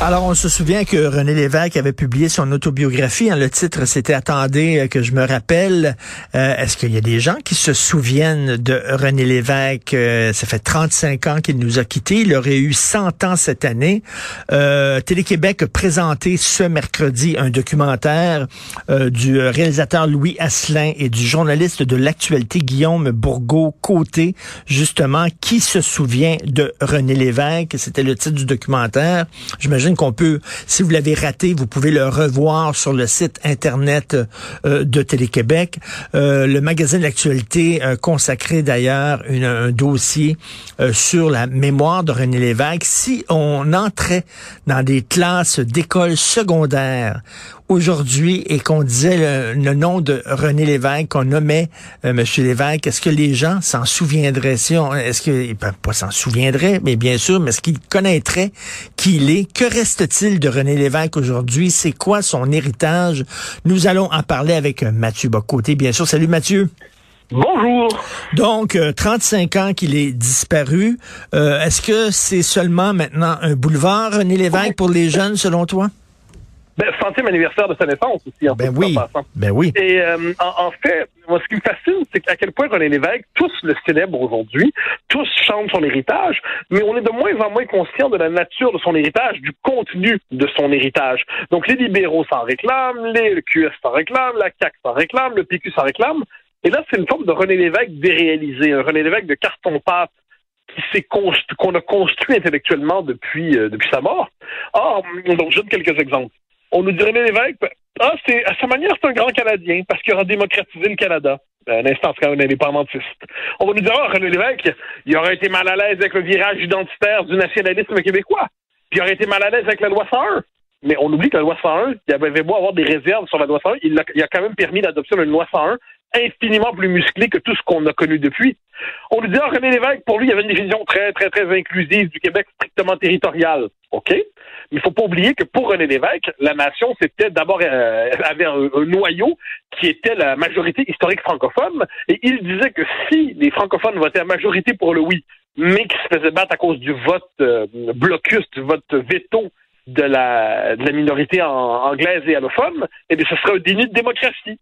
Alors, on se souvient que René Lévesque avait publié son autobiographie. Hein, le titre, c'était Attendez euh, que je me rappelle. Euh, Est-ce qu'il y a des gens qui se souviennent de René Lévesque? Euh, ça fait 35 ans qu'il nous a quittés. Il aurait eu 100 ans cette année. Euh, Télé-Québec a présenté ce mercredi un documentaire euh, du réalisateur Louis Asselin et du journaliste de l'actualité Guillaume Bourgault-Côté, justement, qui se souvient de René Lévesque? C'était le titre du documentaire. Qu'on peut, si vous l'avez raté, vous pouvez le revoir sur le site internet euh, de Télé-Québec. Euh, le magazine l'actualité a consacré d'ailleurs un dossier euh, sur la mémoire de René Lévesque. Si on entrait dans des classes d'école secondaire aujourd'hui et qu'on disait le, le nom de René Lévesque, qu'on nommait euh, Monsieur Lévesque, est-ce que les gens s'en souviendraient? Si on- Est-ce qu'ils peuvent pas s'en souviendraient, mais bien sûr, mais est-ce qu'ils connaîtraient qui il est? Que reste-t-il de René Lévesque aujourd'hui? C'est quoi son héritage? Nous allons en parler avec euh, Mathieu Bocoté, bien sûr. Salut Mathieu. Bonjour. Donc, euh, 35 ans qu'il est disparu. Euh, est-ce que c'est seulement maintenant un boulevard, René Lévesque, pour les jeunes, selon toi? Ben, centième anniversaire de sa naissance aussi, en Ben oui. en. Ben oui. Et euh, en, en fait, moi, ce qui me fascine, c'est à quel point René Lévesque, tous le célèbrent aujourd'hui, tous chantent son héritage, mais on est de moins en moins conscient de la nature de son héritage, du contenu de son héritage. Donc, les libéraux s'en réclament, les, le QS s'en réclame, la CAQ s'en réclame, le PQ s'en réclame. Et là, c'est une forme de René Lévesque déréalisé, un René Lévesque de carton-pâte qui s'est constru- qu'on a construit intellectuellement depuis, euh, depuis sa mort. Or, donc, je donne quelques exemples. On nous dit René Lévesque, ben, ah, c'est, à sa manière, c'est un grand Canadien parce qu'il aura démocratisé le Canada. Ben, Un instant, c'est quand même indépendantiste. On va nous dire, ah, René Lévesque, il aurait été mal à l'aise avec le virage identitaire du nationalisme québécois. Puis il aurait été mal à l'aise avec la loi 101. Mais on oublie que la loi 101, il avait beau avoir des réserves sur la loi 101, il a, il a quand même permis l'adoption d'une loi 101 infiniment plus musclée que tout ce qu'on a connu depuis. On lui dit, ah, René Lévesque, pour lui, il y avait une définition très, très, très inclusive du Québec strictement territorial. OK? Mais il faut pas oublier que pour René Lévesque, la nation, c'était d'abord, euh, avait un, noyau qui était la majorité historique francophone. Et il disait que si les francophones votaient à majorité pour le oui, mais qui se faisaient battre à cause du vote euh, blocus, du vote veto de la, minorité anglaise et allophone, eh bien, ce serait un déni de démocratie.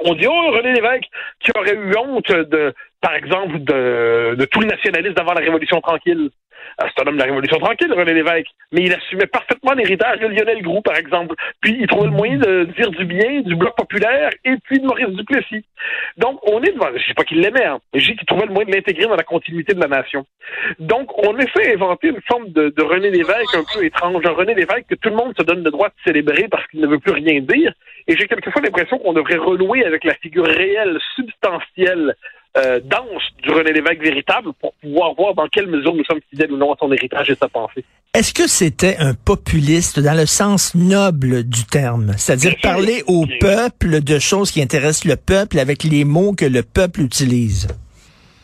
On dit, oh, René Lévesque, qui aurait eu honte de, par exemple, de, de tout le nationalisme d'avant la Révolution tranquille. Ah, C'est un homme de la Révolution tranquille, René Lévesque, mais il assumait parfaitement l'héritage de Lionel Groux, par exemple. Puis il trouvait le moyen de dire du bien du Bloc populaire et puis de Maurice Duplessis. Donc, on est devant, je sais pas qu'il l'aimait, hein, mais dis qu'il trouvait le moyen de l'intégrer dans la continuité de la nation. Donc, on essaie d'inventer une forme de, de René Lévesque un peu étrange, un René Lévesque que tout le monde se donne le droit de célébrer parce qu'il ne veut plus rien dire. Et j'ai quelquefois l'impression qu'on devrait renouer avec la figure réelle, substantielle, euh, dense du René Lévesque véritable pour pouvoir voir dans quelle mesure nous sommes fidèles ou non à son héritage et sa pensée. Est-ce que c'était un populiste dans le sens noble du terme? C'est-à-dire parler au peuple de choses qui intéressent le peuple avec les mots que le peuple utilise?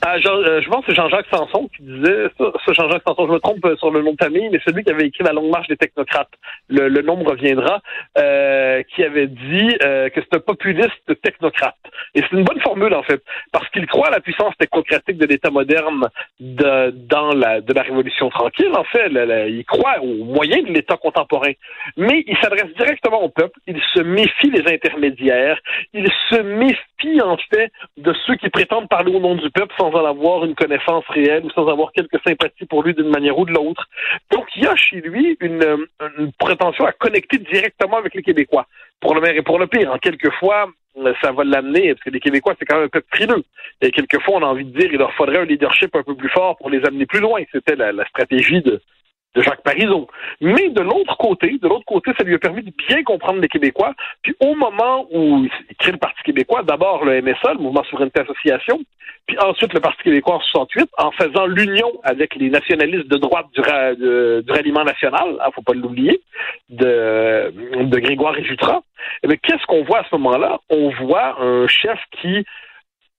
Ah, euh, je pense que c'est Jean-Jacques Sanson qui disait ça. Jean-Jacques Sanson, je me trompe euh, sur le nom de famille, mais celui qui avait écrit La longue marche des technocrates, le, nom reviendra, euh, qui avait dit euh, que c'est un populiste technocrate. Et c'est une bonne formule, en fait, parce qu'il croit à la puissance technocratique de l'État moderne de, dans la, de la Révolution tranquille, en fait. Il croit aux moyens de l'État contemporain. Mais il s'adresse directement au peuple, il se méfie des intermédiaires, il se méfie, en fait, de ceux qui prétendent parler au nom du peuple en avoir une connaissance réelle ou sans avoir quelques sympathies pour lui d'une manière ou de l'autre. Donc, il y a chez lui une, euh, prétention à connecter directement avec les Québécois. Pour le meilleur et pour le pire. En quelquefois, euh, ça va l'amener, parce que les Québécois, c'est quand même un peuple frileux. Et quelquefois, on a envie de dire, il leur faudrait un leadership un peu plus fort pour les amener plus loin. C'était la stratégie de, de Jacques Parizeau. Mais de l'autre côté, de l'autre côté, ça lui a permis de bien comprendre les Québécois. Puis au moment où il crée le Parti québécois, d'abord le MSA, le Mouvement Souveraineté Association, puis ensuite le Parti québécois en 68, en faisant l'union avec les nationalistes de droite du, ra- ralliement national, hein, faut pas l'oublier, de, de Grégoire et Jutras. Eh qu'est-ce qu'on voit à ce moment-là? On voit un chef qui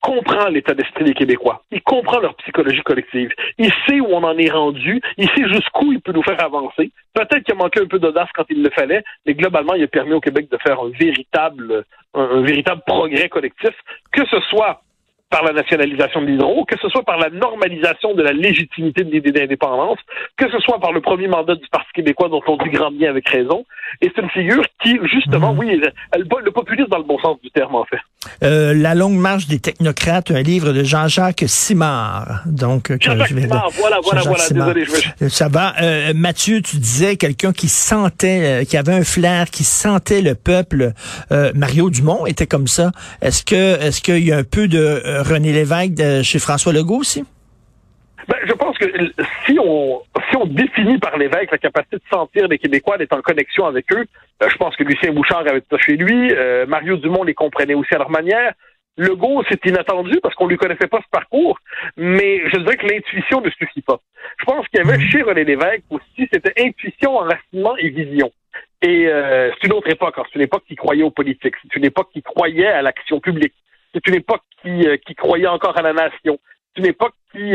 comprend l'état d'esprit des Québécois. Il comprend leur psychologie collective. Il sait où on en est rendu. Il sait jusqu'où il peut nous faire avancer. Peut-être qu'il a manqué un peu d'audace quand il le fallait, mais globalement, il a permis au Québec de faire un véritable, un véritable progrès collectif, que ce soit par la nationalisation de l'hydro, que ce soit par la normalisation de la légitimité de l'idée d'indépendance, que ce soit par le premier mandat du Parti québécois dont on dit grand bien avec raison. Et c'est une figure qui, justement, mmh. oui, elle, elle, le populisme dans le bon sens du terme, en fait. Euh, la longue marche des technocrates, un livre de Jean-Jacques Simard. Donc, Jean-Jacques Simard, voilà, voilà, voilà. Désolé, je Ça va. Euh, Mathieu, tu disais quelqu'un qui sentait, euh, qui avait un flair, qui sentait le peuple. Euh, Mario Dumont était comme ça. Est-ce que, est-ce qu'il y a un peu de René Lévesque de, chez François Legault aussi? Ben, je pense que si on si on définit par l'évêque la capacité de sentir les Québécois, d'être en connexion avec eux, euh, je pense que Lucien Bouchard avait ça chez lui. Euh, Mario Dumont les comprenait aussi à leur manière. Legault, c'est inattendu parce qu'on lui connaissait pas ce parcours, mais je dirais que l'intuition ne suffit pas. Je pense qu'il y avait chez René Lévesque aussi, c'était intuition, enracinement et vision. Et euh, c'est une autre époque. C'est une époque qui croyait aux politiques. C'est une époque qui croyait à l'action publique. C'est une époque qui, qui croyait encore à la nation. C'est une époque qui,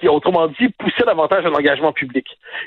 qui, autrement dit, poussait davantage à l'engagement public.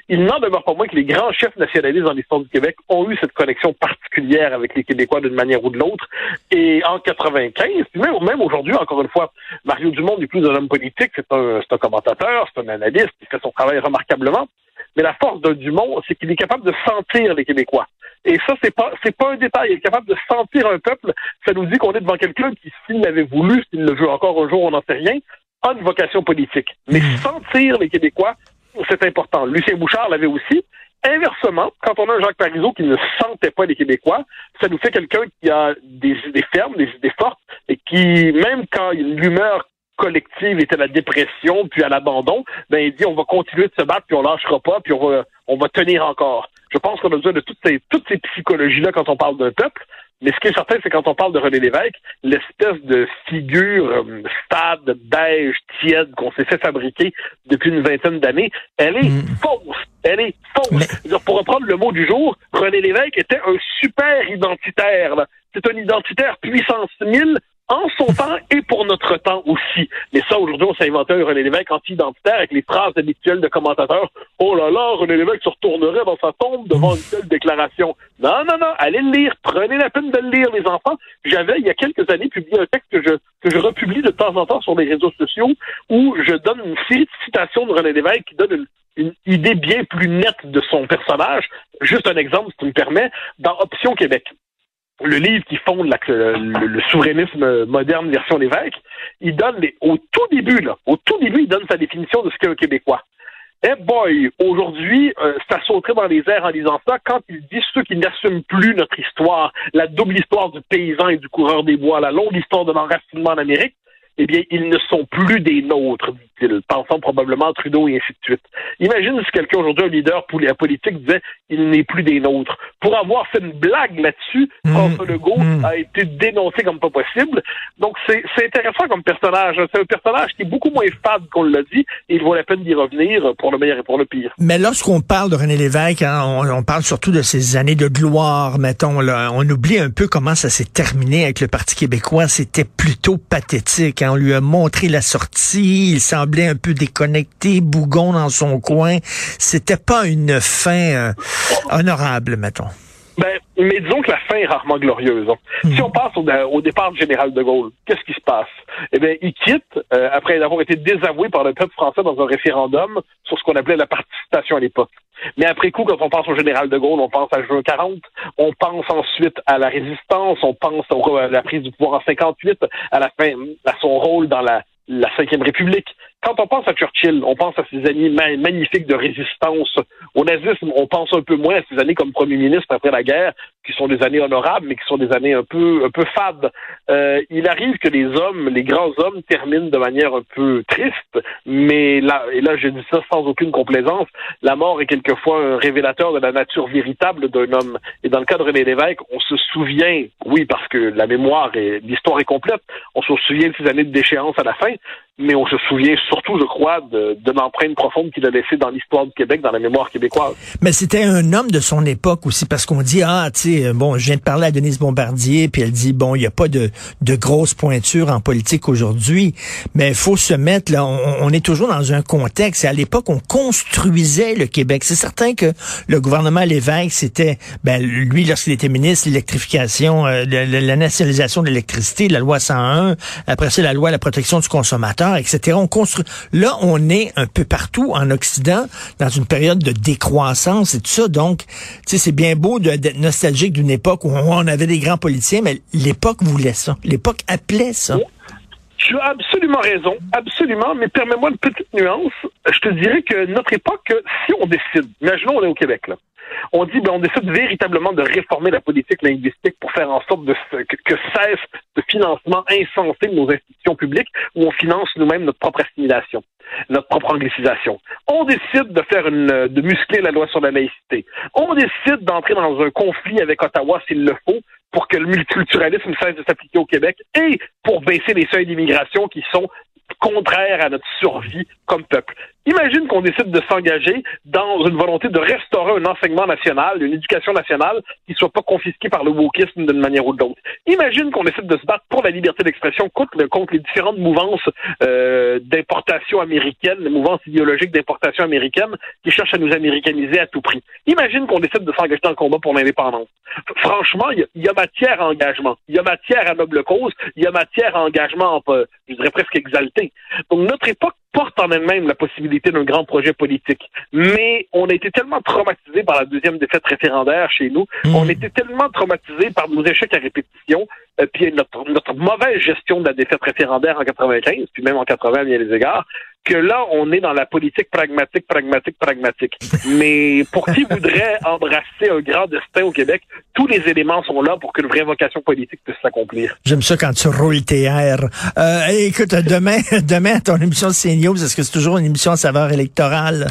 Il n'en demeure pas moins que les grands chefs nationalistes dans l'histoire du Québec ont eu cette connexion particulière avec les Québécois d'une manière ou de l'autre. Et en 95, même, même aujourd'hui, encore une fois, Mario Dumont n'est plus un homme politique, c'est un, un commentateur, c'est un analyste, il fait son travail remarquablement. Mais la force de Dumont, c'est qu'il est capable de sentir les Québécois. Et ça, c'est pas, c'est pas un détail. Il est capable de sentir un peuple. Ça nous dit qu'on est devant quelqu'un qui, s'il l'avait voulu, s'il le veut encore un jour, on n'en sait rien, a une vocation politique. Mais hmm. sentir les Québécois, c'est important. Lucien Bouchard l'avait aussi. Inversement, quand on a un Jacques Parizeau qui ne sentait pas les Québécois, ça nous fait quelqu'un qui a des idées fermes, des idées fortes, et qui, même quand l'humeur collective était la dépression, puis à l'abandon, ben il dit on va continuer de se battre, puis on lâchera pas, puis on va, on va tenir encore. Je pense qu'on a besoin de toutes ces, toutes ces psychologies-là quand on parle d'un peuple. Mais ce qui est certain, c'est quand on parle de René Lévesque, l'espèce de figure euh, stade, beige, tiède qu'on s'est fait fabriquer depuis une vingtaine d'années, elle est mm. fausse. Elle est fausse. Pour reprendre le mot du jour, René Lévesque était un super identitaire. C'est un identitaire puissance 1000 en son temps et pour notre temps aussi. Mais ça, aujourd'hui, on s'est inventé un René Lévesque anti-identitaire avec les phrases habituelles de commentateurs. Oh là là, René Lévesque se retournerait dans sa tombe devant une telle déclaration. Non, non, non, allez le lire. Prenez la peine de le lire, les enfants. J'avais, il y a quelques années, publié un texte que je, que je republie de temps en temps sur les réseaux sociaux où je donne une série de citations de René Lévesque qui donne une, idée bien plus nette de son personnage. Juste un exemple, si tu me permets, dans Option Québec le livre qui fonde le, souverainisme moderne version l'évêque, il donne les, au tout début, là, au tout début, il donne sa définition de ce qu'est un Québécois. Eh boy, aujourd'hui, euh, ça sauterait dans les airs en disant ça quand il dit ceux qui n'assument plus notre histoire, la double histoire du paysan et du coureur des bois, la longue histoire de l'enracinement en Amérique, eh bien, ils ne sont plus des nôtres, dit-il, pensant probablement à Trudeau et ainsi de suite. Imagine si quelqu'un aujourd'hui, un leader politique, disait il n'est plus des nôtres. Pour avoir fait une blague là-dessus, mmh. François Legault mmh. a été dénoncé comme pas possible. Donc, c'est intéressant comme personnage. C'est un personnage qui est beaucoup moins fade qu'on l'a dit, et il vaut la peine d'y revenir pour le meilleur et pour le pire. Mais lorsqu'on parle de René Lévesque, hein, on, parle surtout de ses années de gloire, mettons. Là. On oublie un peu comment ça s'est terminé avec le Parti québécois. C'était plutôt pathétique. Hein on lui a montré la sortie, il semblait un peu déconnecté, bougon dans son coin. C'était pas une fin euh, honorable, mettons. Ben, mais disons que la fin est rarement glorieuse. Hein. Si hmm. on passe au, départ du général de Gaulle, qu'est-ce qui se passe? Eh bien, il quitte, euh, après avoir été désavoué par le peuple français dans un référendum sur ce qu'on appelait la à l'époque. Mais après coup, quand on pense au général de Gaulle, on pense à juin 40, on pense ensuite à la résistance, on pense à la prise du pouvoir en 58, à la fin, à son rôle dans la, la République. Quand on pense à Churchill, on pense à ses années magnifiques de résistance au nazisme. On pense un peu moins à ses années comme premier ministre après la guerre, qui sont des années honorables, mais qui sont des années un peu un peu fades. Euh, il arrive que les hommes, les grands hommes, terminent de manière un peu triste, mais là, et là je dis ça sans aucune complaisance, la mort est quelquefois un révélateur de la nature véritable d'un homme. Et dans le cas de René Lévesque, on se souvient, oui, parce que la mémoire et l'histoire est complète, on se souvient de ces années de déchéance à la fin, mais on se souvient surtout, je crois, de, de l'empreinte profonde qu'il a laissée dans l'histoire du Québec, dans la mémoire québécoise. Mais c'était un homme de son époque aussi, parce qu'on dit, ah, tu euh, bon, je viens de parler à Denise Bombardier, puis elle dit, bon, il n'y a pas de, de grosses pointures en politique aujourd'hui, mais il faut se mettre, là, on, est toujours dans un contexte, et à l'époque, on construisait le Québec. C'est certain que le gouvernement Lévesque, c'était, ben, lui, lorsqu'il était ministre, l'électrification, euh, la, nationalisation de l'électricité, la loi 101, après ça, la loi la protection du consommateur, etc. On construit, là, on est un peu partout en Occident, dans une période de décroissance et tout ça, donc, tu sais, c'est bien beau d'être nostalgique d'une époque où on avait des grands politiciens, mais l'époque voulait ça. L'époque appelait ça. Tu as absolument raison, absolument, mais permets-moi une petite nuance. Je te dirais que notre époque, si on décide, imaginons on est au Québec, là, on dit ben, on décide véritablement de réformer la politique linguistique pour faire en sorte de, que, que cesse le financement insensé de nos institutions publiques où on finance nous-mêmes notre propre assimilation, notre propre anglicisation. On décide de faire une, de muscler la loi sur la laïcité. On décide d'entrer dans un conflit avec Ottawa s'il le faut pour que le multiculturalisme cesse de s'appliquer au Québec et pour baisser les seuils d'immigration qui sont contraires à notre survie comme peuple. Imagine qu'on décide de s'engager dans une volonté de restaurer un enseignement national, une éducation nationale qui soit pas confisquée par le wokisme d'une manière ou de l'autre. Imagine qu'on décide de se battre pour la liberté d'expression contre, les différentes mouvances euh, d'importation américaine, les mouvances idéologiques d'importation américaine qui cherchent à nous américaniser à tout prix. Imagine qu'on décide de s'engager dans le combat pour l'indépendance. Franchement, il y, a matière à engagement, il y a matière à noble cause, il y a matière à engagement, je dirais presque exalté. Donc notre époque porte en elle-même la possibilité d'un grand projet politique. Mais on a été tellement traumatisés par la deuxième défaite référendaire chez nous, hmm. on a été tellement traumatisés par nos échecs à répétition, euh, puis notre, notre mauvaise gestion de la défaite référendaire en 95, puis même en 80 à bien les égards, que là, on est dans la politique pragmatique, pragmatique, pragmatique. Mais pour qui voudrait embrasser un grand destin au Québec, tous les éléments sont là pour qu'une vraie vocation politique puisse s'accomplir. J'aime ça quand tu roules tes airs. Euh, écoute, demain, demain, ton émission de CNews, est-ce que c'est toujours une émission à saveur électorale?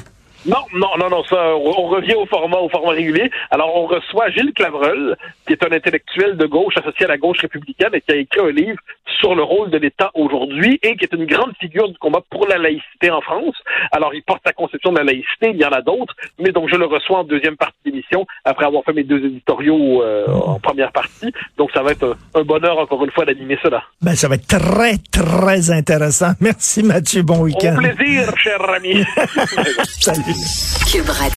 Non, non, non, non, ça, on revient au format, au format régulier. Alors, on reçoit Gilles Clavreul, qui est un intellectuel de gauche associé à la gauche républicaine et qui a écrit un livre sur le rôle de l'État aujourd'hui et qui est une grande figure du combat pour la laïcité en France. Alors, il porte sa conception de la laïcité, il y en a d'autres, mais donc je le reçois en deuxième partie d'émission après avoir fait mes deux éditoriaux euh, en première partie. Donc, ça va être un, bonheur, encore une fois, d'animer cela. Ben, ça va être très, très intéressant. Merci, Mathieu. Bon week-end. Au plaisir, cher ami. Salut.